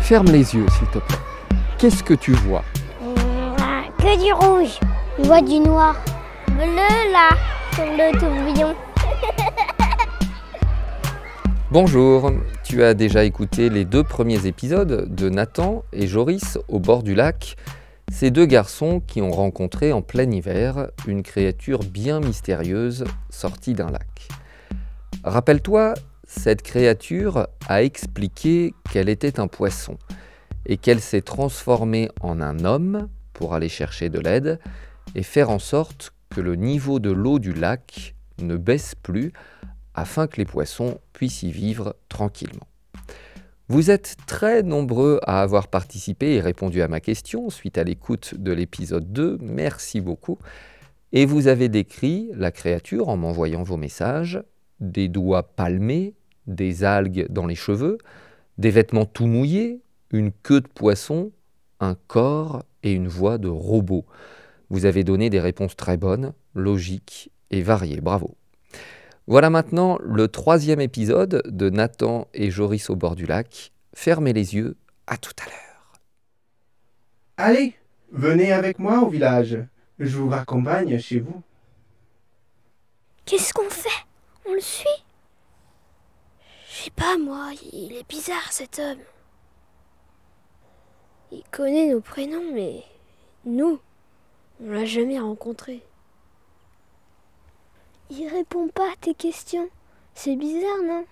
Ferme les yeux, s'il te plaît. Qu'est-ce que tu vois? Que du rouge. Je vois du noir. Bleu là, sur le tourbillon. Bonjour, tu as déjà écouté les deux premiers épisodes de Nathan et Joris au bord du lac, ces deux garçons qui ont rencontré en plein hiver une créature bien mystérieuse sortie d'un lac. Rappelle-toi, cette créature a expliqué qu'elle était un poisson et qu'elle s'est transformée en un homme pour aller chercher de l'aide et faire en sorte que le niveau de l'eau du lac ne baisse plus afin que les poissons puissent y vivre tranquillement. Vous êtes très nombreux à avoir participé et répondu à ma question suite à l'écoute de l'épisode 2. Merci beaucoup. Et vous avez décrit la créature en m'envoyant vos messages, des doigts palmés, des algues dans les cheveux, des vêtements tout mouillés, une queue de poisson, un corps et une voix de robot. Vous avez donné des réponses très bonnes, logiques et variées. Bravo. Voilà maintenant le troisième épisode de Nathan et Joris au bord du lac. Fermez les yeux, à tout à l'heure. Allez, venez avec moi au village. Je vous raccompagne chez vous. Qu'est-ce qu'on fait? On le suit? Je sais pas moi, il est bizarre cet homme. Il connaît nos prénoms, mais nous, on l'a jamais rencontré. Il répond pas à tes questions. C'est bizarre, non?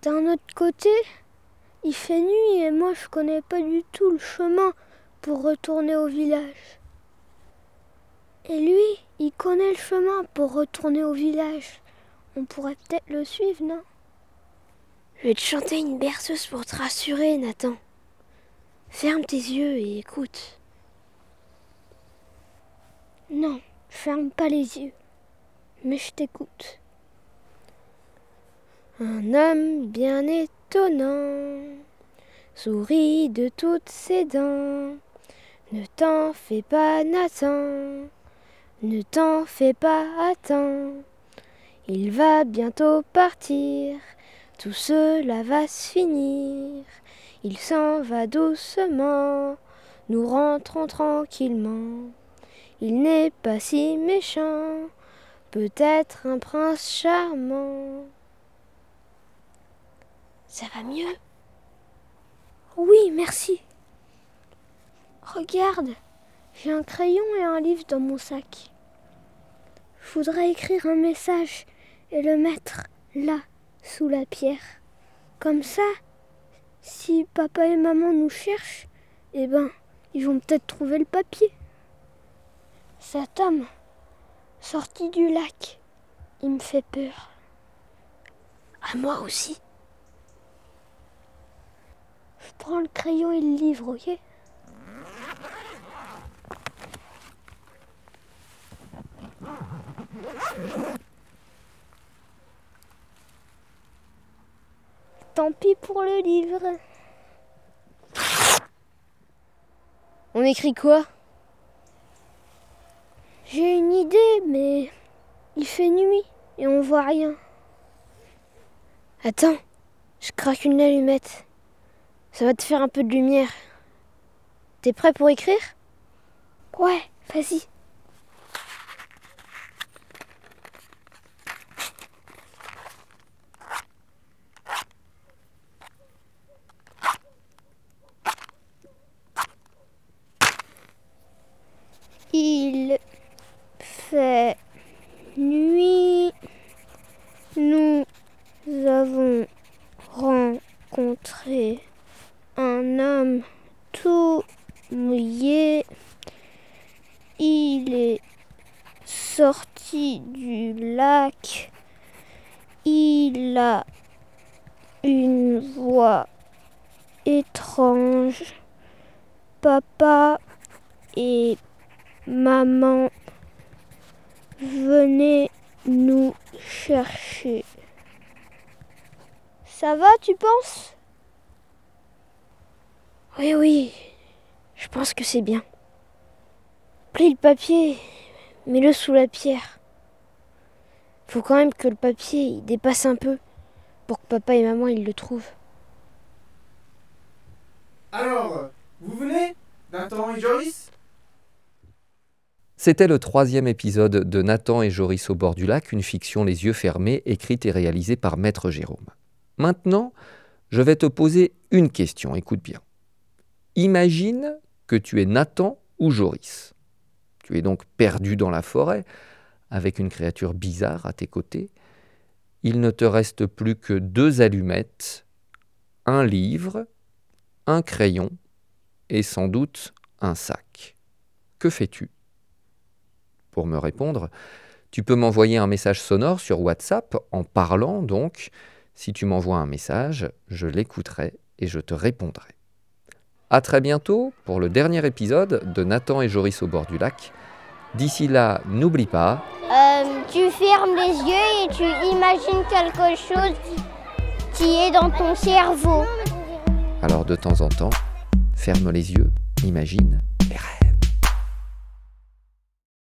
D'un autre côté, il fait nuit et moi je connais pas du tout le chemin pour retourner au village. Et lui, il connaît le chemin pour retourner au village. On pourrait peut-être le suivre, non? Je vais te chanter une berceuse pour te rassurer, Nathan. Ferme tes yeux et écoute. Non, ferme pas les yeux, mais je t'écoute. Un homme bien étonnant sourit de toutes ses dents. Ne t'en fais pas, Nathan, ne t'en fais pas, attends. Il va bientôt partir, tout cela va se finir. Il s'en va doucement, nous rentrons tranquillement. Il n'est pas si méchant, peut-être un prince charmant. Ça va mieux? Oui, merci. Regarde, j'ai un crayon et un livre dans mon sac. Je voudrais écrire un message et le mettre là, sous la pierre. Comme ça, si papa et maman nous cherchent, eh ben, ils vont peut-être trouver le papier. Cet homme, sorti du lac, il me fait peur. À moi aussi. Je prends le crayon et le livre, ok? Tant pis pour le livre. On écrit quoi? J'ai une idée, mais il fait nuit et on voit rien. Attends, je craque une allumette. Ça va te faire un peu de lumière. T'es prêt pour écrire? Ouais, vas-y. Il fait nuit. Nous avons un homme tout mouillé. Il est sorti du lac. Il a une voix étrange. Papa et maman, venez nous chercher. Ça va, tu penses? Oui, oui, je pense que c'est bien. Plie le papier, mets-le sous la pierre. Faut quand même que le papier il dépasse un peu pour que papa et maman ils le trouvent. Alors, vous venez Nathan et Joris? C'était le troisième épisode de Nathan et Joris au bord du lac, une fiction les yeux fermés, écrite et réalisée par Maître Jérôme. Maintenant, je vais te poser une question, écoute bien. Imagine que tu es Nathan ou Joris. Tu es donc perdu dans la forêt, avec une créature bizarre à tes côtés. Il ne te reste plus que deux allumettes, un livre, un crayon et sans doute un sac. Que fais-tu? Pour me répondre, tu peux m'envoyer un message sonore sur WhatsApp en parlant donc. Si tu m'envoies un message, je l'écouterai et je te répondrai. À très bientôt pour le dernier épisode de Nathan et Joris au bord du lac. D'ici là, n'oublie pas. Euh, tu fermes les yeux et tu imagines quelque chose qui est dans ton cerveau. Alors de temps en temps, ferme les yeux, imagine.